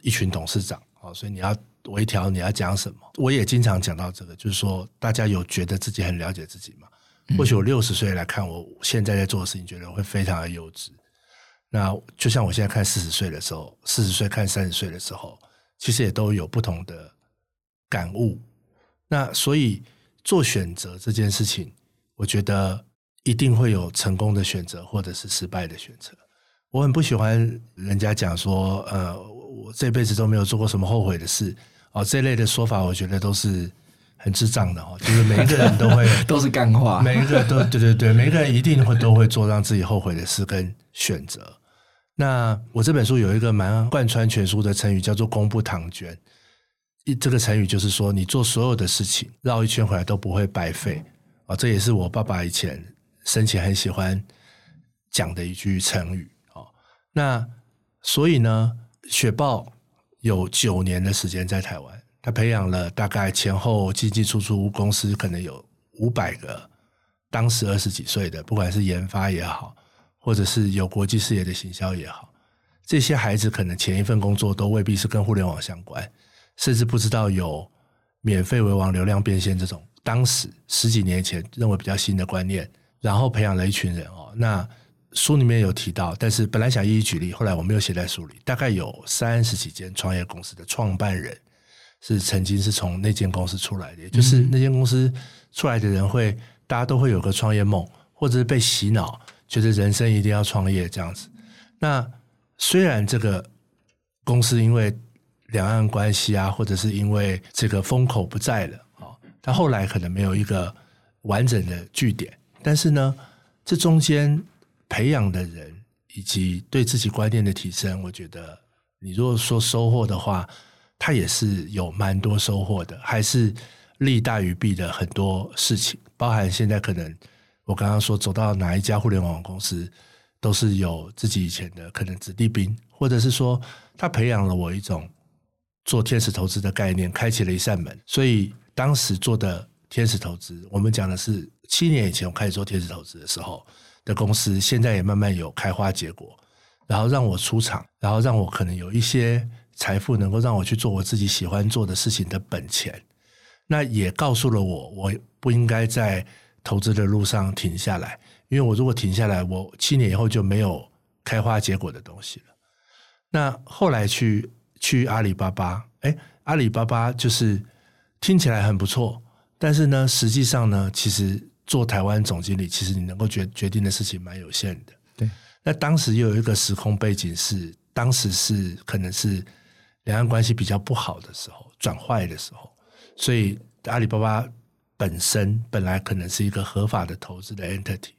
一群董事长，哦，所以你要微调，你要讲什么？我也经常讲到这个，就是说，大家有觉得自己很了解自己吗？或许我六十岁来看，我现在在做的事情，觉得会非常的幼稚。那就像我现在看四十岁的时候，四十岁看三十岁的时候，其实也都有不同的感悟。那所以做选择这件事情，我觉得一定会有成功的选择，或者是失败的选择。我很不喜欢人家讲说，呃，我这辈子都没有做过什么后悔的事哦，这类的说法，我觉得都是。很智障的哦，就是每一个人都会 都是干话，每一个都对对对，每一个人一定会都会做让自己后悔的事跟选择。那我这本书有一个蛮贯穿全书的成语，叫做“功不唐捐”。一这个成语就是说，你做所有的事情绕一圈回来都不会白费啊。这也是我爸爸以前生前很喜欢讲的一句成语哦。那所以呢，雪豹有九年的时间在台湾。他培养了大概前后进进出出公司可能有五百个，当时二十几岁的，不管是研发也好，或者是有国际视野的行销也好，这些孩子可能前一份工作都未必是跟互联网相关，甚至不知道有免费为王、流量变现这种当时十几年前认为比较新的观念，然后培养了一群人哦。那书里面有提到，但是本来想一一举例，后来我没有写在书里，大概有三十几间创业公司的创办人。是曾经是从那间公司出来的，也就是那间公司出来的人会，大家都会有个创业梦，或者是被洗脑，觉得人生一定要创业这样子。那虽然这个公司因为两岸关系啊，或者是因为这个风口不在了啊，但后来可能没有一个完整的据点，但是呢，这中间培养的人以及对自己观念的提升，我觉得你如果说收获的话，他也是有蛮多收获的，还是利大于弊的很多事情，包含现在可能我刚刚说走到哪一家互联网公司，都是有自己以前的可能子弟兵，或者是说他培养了我一种做天使投资的概念，开启了一扇门。所以当时做的天使投资，我们讲的是七年以前我开始做天使投资的时候的公司，现在也慢慢有开花结果，然后让我出场，然后让我可能有一些财富，能够让我去做我自己喜欢做的事情的本钱。那也告诉了我，我不应该在投资的路上停下来，因为我如果停下来，我七年以后就没有开花结果的东西了。那后来去去阿里巴巴，哎，阿里巴巴就是听起来很不错，但是呢，实际上呢，其实做台湾总经理，其实你能够决决定的事情蛮有限的。对，那当时又有一个时空背景是，当时是可能是两岸关系比较不好的时候，转坏的时候，所以阿里巴巴本身本来可能是一个合法的投资的 entity，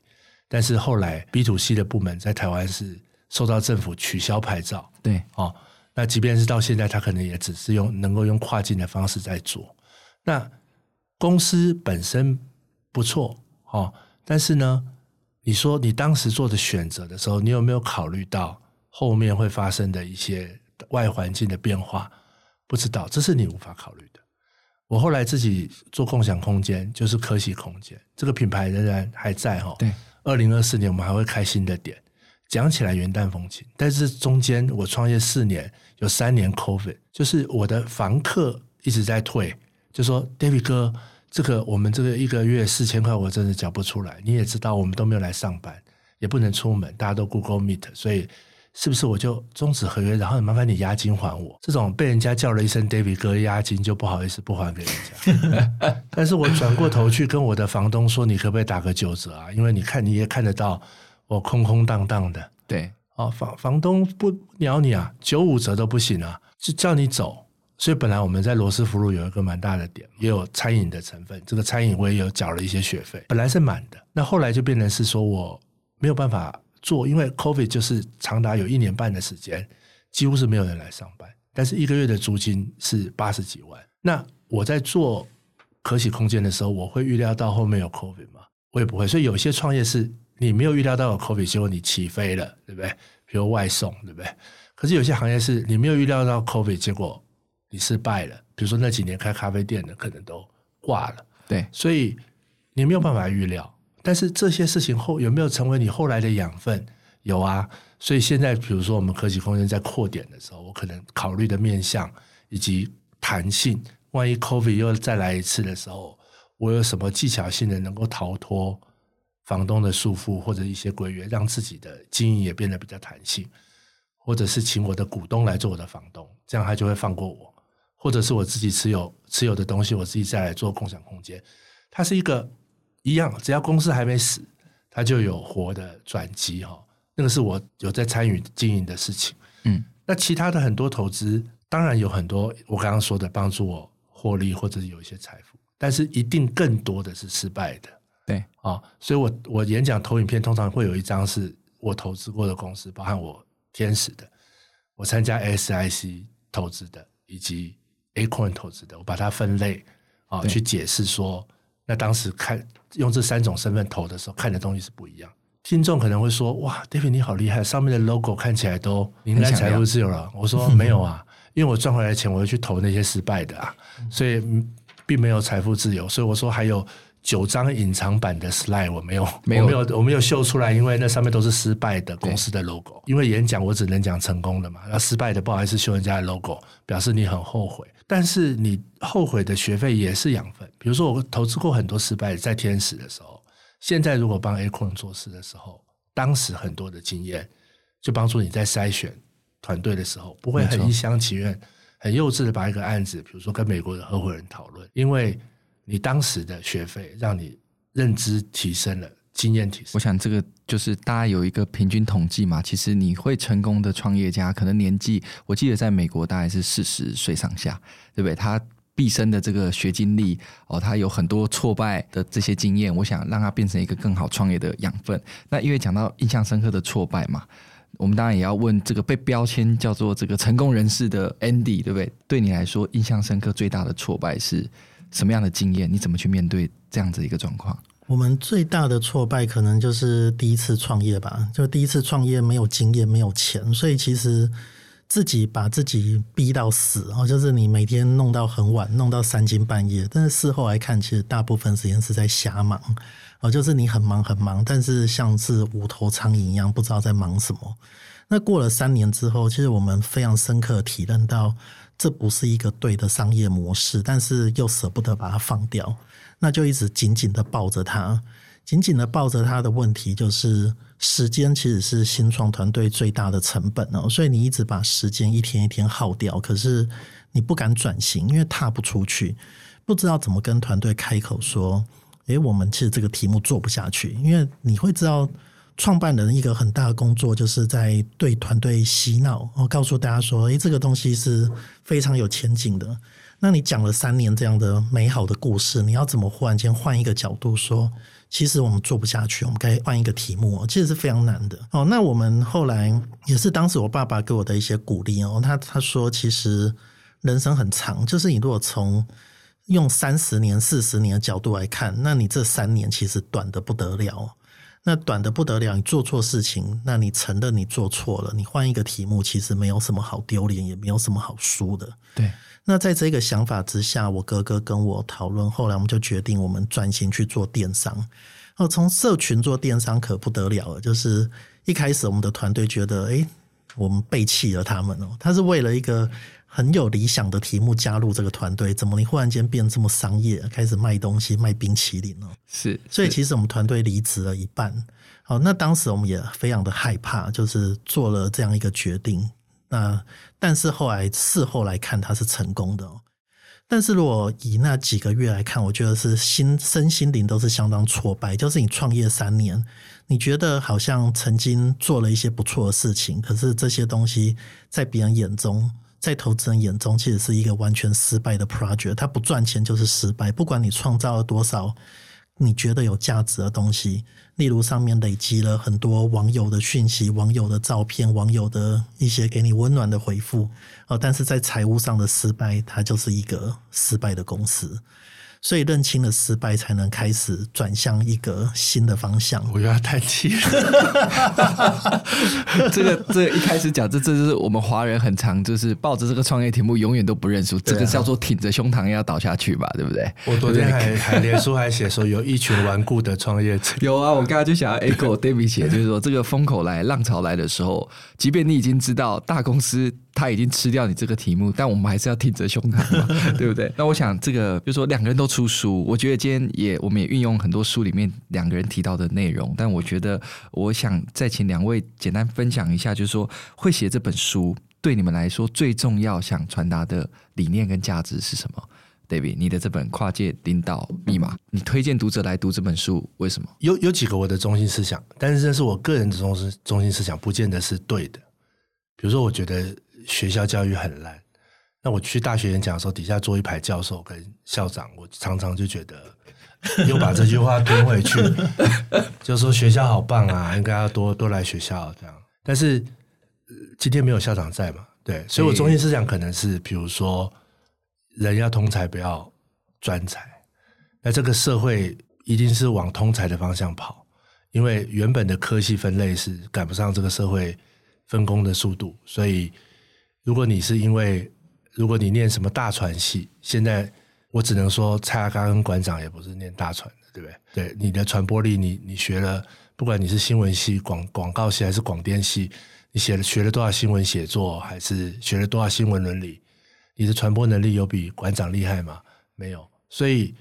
但是后来 B to C 的部门在台湾是。受到政府取消牌照，对哦，那即便是到现在，他可能也只是用能够用跨境的方式在做。那公司本身不错哦，但是呢，你说你当时做的选择的时候，你有没有考虑到后面会发生的一些外环境的变化？不知道，这是你无法考虑的。我后来自己做共享空间，就是可喜空间这个品牌仍然还在哈。对，二零二四年我们还会开新的点。讲起来云淡风轻，但是中间我创业四年，有三年 COVID，就是我的房客一直在退，就说 David 哥，这个我们这个一个月四千块，我真的缴不出来。你也知道，我们都没有来上班，也不能出门，大家都 Google Meet，所以是不是我就终止合约，然后麻烦你押金还我？这种被人家叫了一声 David 哥，押金就不好意思不还给人家。但是我转过头去跟我的房东说，你可不可以打个九折啊？因为你看你也看得到。我空空荡荡的，对，哦，房房东不鸟你啊，九五折都不行啊，就叫你走。所以本来我们在罗斯福路有一个蛮大的点，也有餐饮的成分，这个餐饮我也有缴了一些学费，本来是满的，那后来就变成是说我没有办法做，因为 COVID 就是长达有一年半的时间，几乎是没有人来上班，但是一个月的租金是八十几万。那我在做可喜空间的时候，我会预料到后面有 COVID 吗？我也不会，所以有些创业是。你没有预料到有 COVID，结果你起飞了，对不对？比如外送，对不对？可是有些行业是你没有预料到 COVID，结果你失败了。比如说那几年开咖啡店的，可能都挂了。对，所以你没有办法预料。但是这些事情后有没有成为你后来的养分？有啊。所以现在，比如说我们科技空间在扩点的时候，我可能考虑的面向以及弹性，万一 COVID 又再来一次的时候，我有什么技巧性的能够逃脱？房东的束缚或者一些规约，让自己的经营也变得比较弹性，或者是请我的股东来做我的房东，这样他就会放过我，或者是我自己持有持有的东西，我自己再来做共享空间，它是一个一样，只要公司还没死，它就有活的转机哈。那个是我有在参与经营的事情，嗯，那其他的很多投资，当然有很多我刚刚说的帮助我获利或者是有一些财富，但是一定更多的是失败的。对啊、哦，所以我我演讲投影片通常会有一张是我投资过的公司，包含我天使的，我参加 SIC 投资的，以及 Acorn 投资的，我把它分类啊、哦，去解释说，那当时看用这三种身份投的时候，看的东西是不一样。听众可能会说，哇，David 你好厉害，上面的 logo 看起来都迎来财富自由了。我说没有啊，因为我赚回来的钱，我会去投那些失败的啊，所以并没有财富自由。所以我说还有。九张隐藏版的 slide 我没有，没有，我没有，我没有秀出来，因为那上面都是失败的公司的 logo。因为演讲我只能讲成功的嘛，那失败的不好意思秀人家的 logo，表示你很后悔。但是你后悔的学费也是养分。比如说我投资过很多失败，在天使的时候，现在如果帮 Acorn 做事的时候，当时很多的经验就帮助你在筛选团队的时候，不会很一厢情愿、很幼稚的把一个案子，比如说跟美国的合伙人讨论，因为。你当时的学费让你认知提升了，经验提升。我想这个就是大家有一个平均统计嘛。其实你会成功的创业家，可能年纪，我记得在美国大概是四十岁上下，对不对？他毕生的这个学经历哦，他有很多挫败的这些经验，我想让他变成一个更好创业的养分。那因为讲到印象深刻的挫败嘛。我们当然也要问这个被标签叫做这个成功人士的 Andy，对不对？对你来说，印象深刻最大的挫败是什么样的经验？你怎么去面对这样子一个状况？我们最大的挫败可能就是第一次创业吧，就第一次创业没有经验，没有钱，所以其实自己把自己逼到死，然后就是你每天弄到很晚，弄到三更半夜，但是事后来看，其实大部分时间是在瞎忙，哦，就是你很忙很忙，但是像是无头苍蝇一样，不知道在忙什么。那过了三年之后，其实我们非常深刻体认到，这不是一个对的商业模式，但是又舍不得把它放掉。那就一直紧紧的抱着他，紧紧的抱着他的问题就是，时间其实是新创团队最大的成本哦，所以你一直把时间一天一天耗掉，可是你不敢转型，因为踏不出去，不知道怎么跟团队开口说，诶，我们其实这个题目做不下去，因为你会知道，创办人一个很大的工作就是在对团队洗脑，哦，告诉大家说，诶，这个东西是非常有前景的。那你讲了三年这样的美好的故事，你要怎么忽然间换一个角度说，其实我们做不下去，我们该换一个题目，其实是非常难的。哦，那我们后来也是当时我爸爸给我的一些鼓励哦，他他说，其实人生很长，就是你如果从用三十年、四十年的角度来看，那你这三年其实短得不得了。那短的不得了，你做错事情，那你承认你做错了，你换一个题目，其实没有什么好丢脸，也没有什么好输的。对。那在这个想法之下，我哥哥跟我讨论，后来我们就决定，我们转型去做电商。哦，从社群做电商可不得了了，就是一开始我们的团队觉得，诶，我们背弃了他们哦。他是为了一个很有理想的题目加入这个团队，怎么你忽然间变这么商业，开始卖东西卖冰淇淋哦？是，所以其实我们团队离职了一半。好，那当时我们也非常的害怕，就是做了这样一个决定。那但是后来事后来看，它是成功的。但是如果以那几个月来看，我觉得是心身心灵都是相当挫败。就是你创业三年，你觉得好像曾经做了一些不错的事情，可是这些东西在别人眼中，在投资人眼中，其实是一个完全失败的 project。它不赚钱就是失败，不管你创造了多少。你觉得有价值的东西，例如上面累积了很多网友的讯息、网友的照片、网友的一些给你温暖的回复，哦，但是在财务上的失败，它就是一个失败的公司。所以认清了失败，才能开始转向一个新的方向。我又要叹气了。这 个这个、一开始讲，这这就是我们华人很常就是抱着这个创业题目，永远都不认输。这个叫做挺着胸膛要倒下去吧，对不对？我昨天还还脸书还写说，有一群顽固的创业者。有啊，我刚刚就想要 echo David 写，就是说这个风口来、浪潮来的时候，即便你已经知道大公司。他已经吃掉你这个题目，但我们还是要挺着胸膛嘛，对不对？那我想这个，就是说两个人都出书，我觉得今天也我们也运用很多书里面两个人提到的内容，但我觉得我想再请两位简单分享一下，就是说会写这本书对你们来说最重要想传达的理念跟价值是什么？David，你的这本跨界领导密码，你推荐读者来读这本书，为什么？有有几个我的中心思想，但是这是我个人的中心中心思想，不见得是对的。比如说，我觉得。学校教育很烂，那我去大学演讲的时候，底下坐一排教授跟校长，我常常就觉得又把这句话吞回去，就说学校好棒啊，应该要多多来学校这样。但是今天没有校长在嘛，对，所以我中心思想可能是，比如说人要通才，不要专才。那这个社会一定是往通才的方向跑，因为原本的科系分类是赶不上这个社会分工的速度，所以。如果你是因为，如果你念什么大传系，现在我只能说蔡阿刚跟馆长也不是念大传的，对不对？对，你的传播力，你你学了，不管你是新闻系、广广告系还是广电系，你写了学了多少新闻写作，还是学了多少新闻伦理，你的传播能力有比馆长厉害吗？没有。所以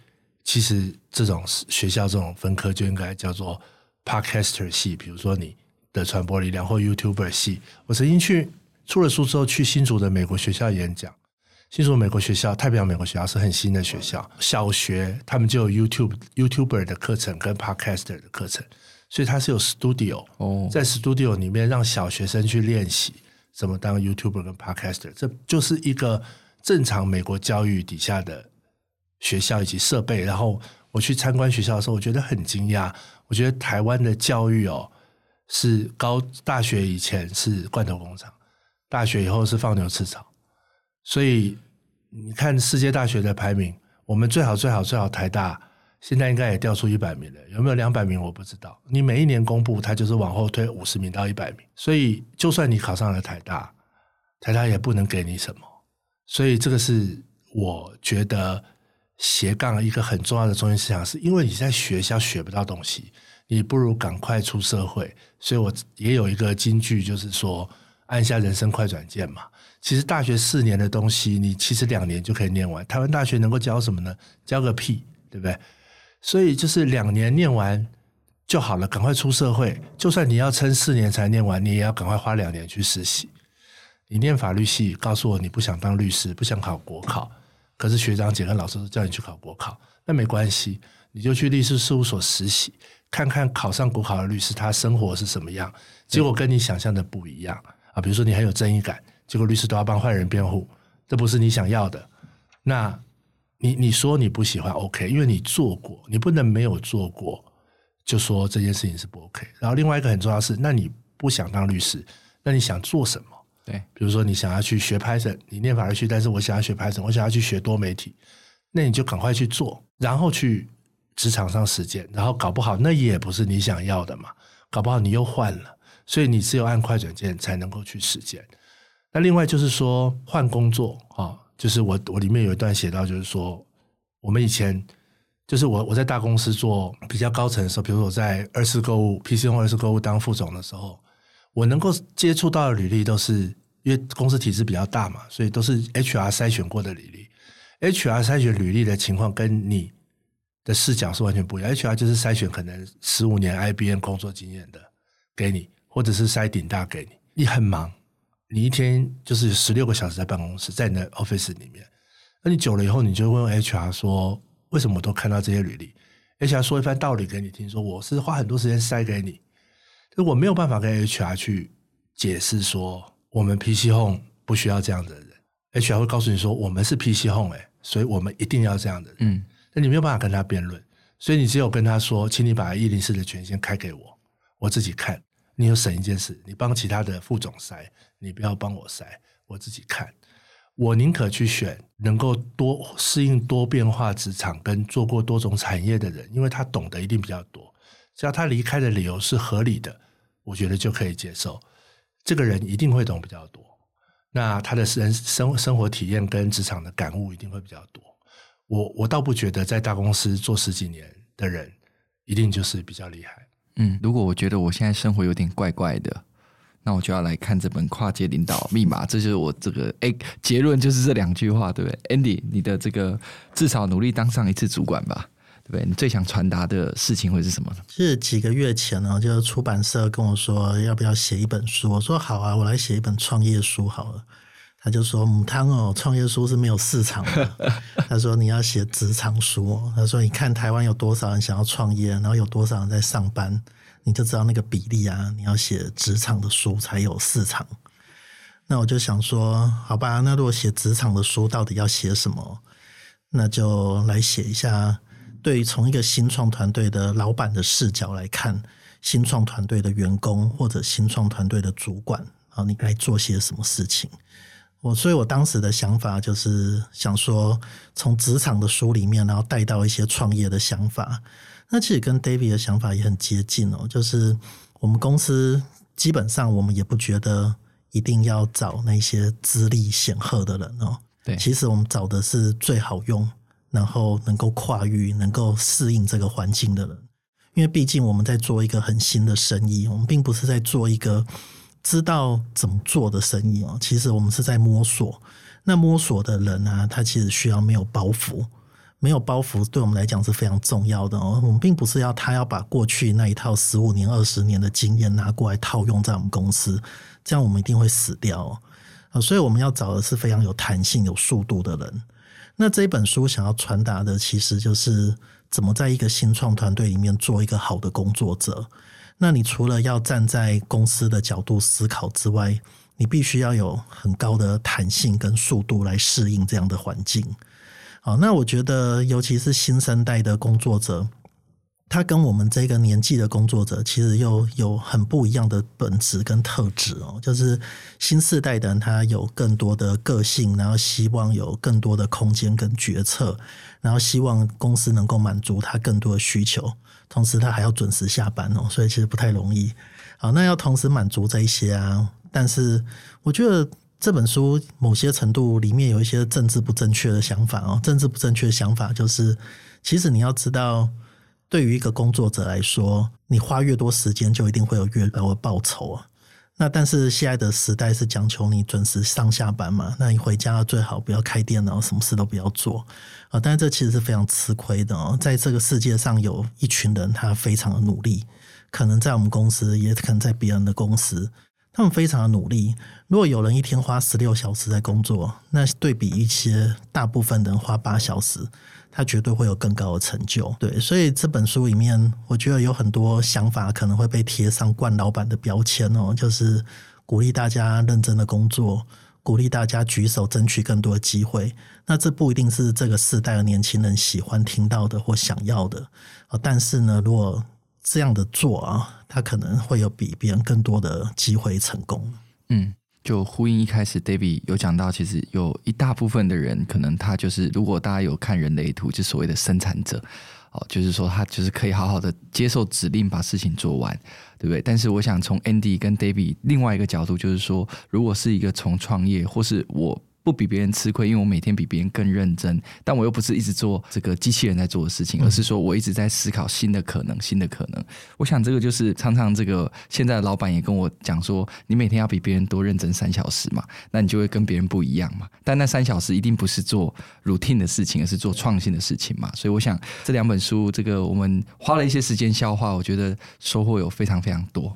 其实这种学校这种分科就应该叫做 Podcaster 系，比如说你的传播力量或 YouTuber 系。我曾经去。出了书之后，去新竹的美国学校演讲。新竹美国学校，太平洋美国学校是很新的学校。小学他们就有 YouTube YouTuber 的课程跟 Podcaster 的课程，所以它是有 Studio 哦，在 Studio 里面让小学生去练习怎么当 YouTuber 跟 Podcaster。这就是一个正常美国教育底下的学校以及设备。然后我去参观学校的时候，我觉得很惊讶。我觉得台湾的教育哦。是高大学以前是罐头工厂，大学以后是放牛吃草。所以你看世界大学的排名，我们最好最好最好台大，现在应该也掉出一百名了，有没有两百名我不知道。你每一年公布，它就是往后推五十名到一百名。所以就算你考上了台大，台大也不能给你什么。所以这个是我觉得。斜杠一个很重要的中心思想，是因为你在学校学不到东西，你不如赶快出社会。所以我也有一个金句，就是说按下人生快转键嘛。其实大学四年的东西，你其实两年就可以念完。台湾大学能够教什么呢？教个屁，对不对？所以就是两年念完就好了，赶快出社会。就算你要撑四年才念完，你也要赶快花两年去实习。你念法律系，告诉我你不想当律师，不想考国考。可是学长姐跟老师都叫你去考国考，那没关系，你就去律师事务所实习，看看考上国考的律师他生活是什么样。结果跟你想象的不一样啊！比如说你很有正义感，结果律师都要帮坏人辩护，这不是你想要的。那你你说你不喜欢 OK，因为你做过，你不能没有做过就说这件事情是不 OK。然后另外一个很重要的是，那你不想当律师，那你想做什么？对，比如说你想要去学 Python，你念法律系，但是我想要学 Python，我想要去学多媒体，那你就赶快去做，然后去职场上实践，然后搞不好那也不是你想要的嘛，搞不好你又换了，所以你只有按快转键才能够去实践。那另外就是说换工作啊，就是我我里面有一段写到，就是说我们以前就是我我在大公司做比较高层的时候，比如说我在二次购物 PC Home 二次购物当副总的时候。我能够接触到的履历都是因为公司体制比较大嘛，所以都是 HR 筛选过的履历。HR 筛选履历的情况跟你的视角是完全不一样。HR 就是筛选可能十五年 IBM 工作经验的给你，或者是筛顶大给你。你很忙，你一天就是十六个小时在办公室，在你的 office 里面。那你久了以后，你就问 HR 说：“为什么我都看到这些履历？”HR 说一番道理给你听，说：“我是花很多时间塞给你。”就我没有办法跟 HR 去解释说，我们 PC Home 不需要这样的人。HR 会告诉你说，我们是 PC Home 哎，所以我们一定要这样的人。嗯，那你没有办法跟他辩论，所以你只有跟他说，请你把一零四的权限开给我，我自己看。你有省一件事，你帮其他的副总筛，你不要帮我筛，我自己看。我宁可去选能够多适应多变化职场跟做过多种产业的人，因为他懂得一定比较多。只要他离开的理由是合理的，我觉得就可以接受。这个人一定会懂比较多，那他的人生生活体验跟职场的感悟一定会比较多。我我倒不觉得在大公司做十几年的人一定就是比较厉害。嗯，如果我觉得我现在生活有点怪怪的，那我就要来看这本《跨界领导密码》。这就是我这个哎结论，就是这两句话，对不对？Andy，你的这个至少努力当上一次主管吧。对，你最想传达的事情会是什么呢？其实几个月前呢，就是出版社跟我说要不要写一本书，我说好啊，我来写一本创业书好了。他就说母汤哦，创业书是没有市场的。他说你要写职场书，他说你看台湾有多少人想要创业，然后有多少人在上班，你就知道那个比例啊。你要写职场的书才有市场。那我就想说，好吧，那如果写职场的书，到底要写什么？那就来写一下。对于从一个新创团队的老板的视角来看，新创团队的员工或者新创团队的主管啊，你该做些什么事情？我所以，我当时的想法就是想说，从职场的书里面，然后带到一些创业的想法。那其实跟 David 的想法也很接近哦，就是我们公司基本上我们也不觉得一定要找那些资历显赫的人哦。对，其实我们找的是最好用。然后能够跨域、能够适应这个环境的人，因为毕竟我们在做一个很新的生意，我们并不是在做一个知道怎么做的生意哦。其实我们是在摸索。那摸索的人呢，他其实需要没有包袱，没有包袱对我们来讲是非常重要的哦。我们并不是要他要把过去那一套十五年、二十年的经验拿过来套用在我们公司，这样我们一定会死掉哦。所以我们要找的是非常有弹性、有速度的人。那这本书想要传达的，其实就是怎么在一个新创团队里面做一个好的工作者。那你除了要站在公司的角度思考之外，你必须要有很高的弹性跟速度来适应这样的环境。好，那我觉得，尤其是新生代的工作者，他跟我们这个年纪的工作者，其实又有很不一样的本质跟特质哦。就是新世代的人，他有更多的个性，然后希望有更多的空间跟决策，然后希望公司能够满足他更多的需求，同时他还要准时下班哦，所以其实不太容易。好，那要同时满足这一些啊，但是我觉得这本书某些程度里面有一些政治不正确的想法哦。政治不正确的想法就是，其实你要知道。对于一个工作者来说，你花越多时间，就一定会有越高的报酬啊。那但是现在的时代是讲求你准时上下班嘛，那你回家最好不要开电脑，什么事都不要做啊。但是这其实是非常吃亏的哦。在这个世界上，有一群人他非常的努力，可能在我们公司，也可能在别人的公司，他们非常的努力。如果有人一天花十六小时在工作，那对比一些大部分人花八小时。他绝对会有更高的成就，对，所以这本书里面，我觉得有很多想法可能会被贴上冠老板的标签哦，就是鼓励大家认真的工作，鼓励大家举手争取更多机会。那这不一定是这个世代的年轻人喜欢听到的或想要的啊。但是呢，如果这样的做啊，他可能会有比别人更多的机会成功。嗯。就呼应一开始，David 有讲到，其实有一大部分的人，可能他就是，如果大家有看人类图，就所谓的生产者，哦，就是说他就是可以好好的接受指令，把事情做完，对不对？但是我想从 Andy 跟 David 另外一个角度，就是说，如果是一个从创业，或是我。不比别人吃亏，因为我每天比别人更认真，但我又不是一直做这个机器人在做的事情，而是说我一直在思考新的可能，新的可能。我想这个就是常常这个现在的老板也跟我讲说，你每天要比别人多认真三小时嘛，那你就会跟别人不一样嘛。但那三小时一定不是做 routine 的事情，而是做创新的事情嘛。所以我想这两本书，这个我们花了一些时间消化，我觉得收获有非常非常多。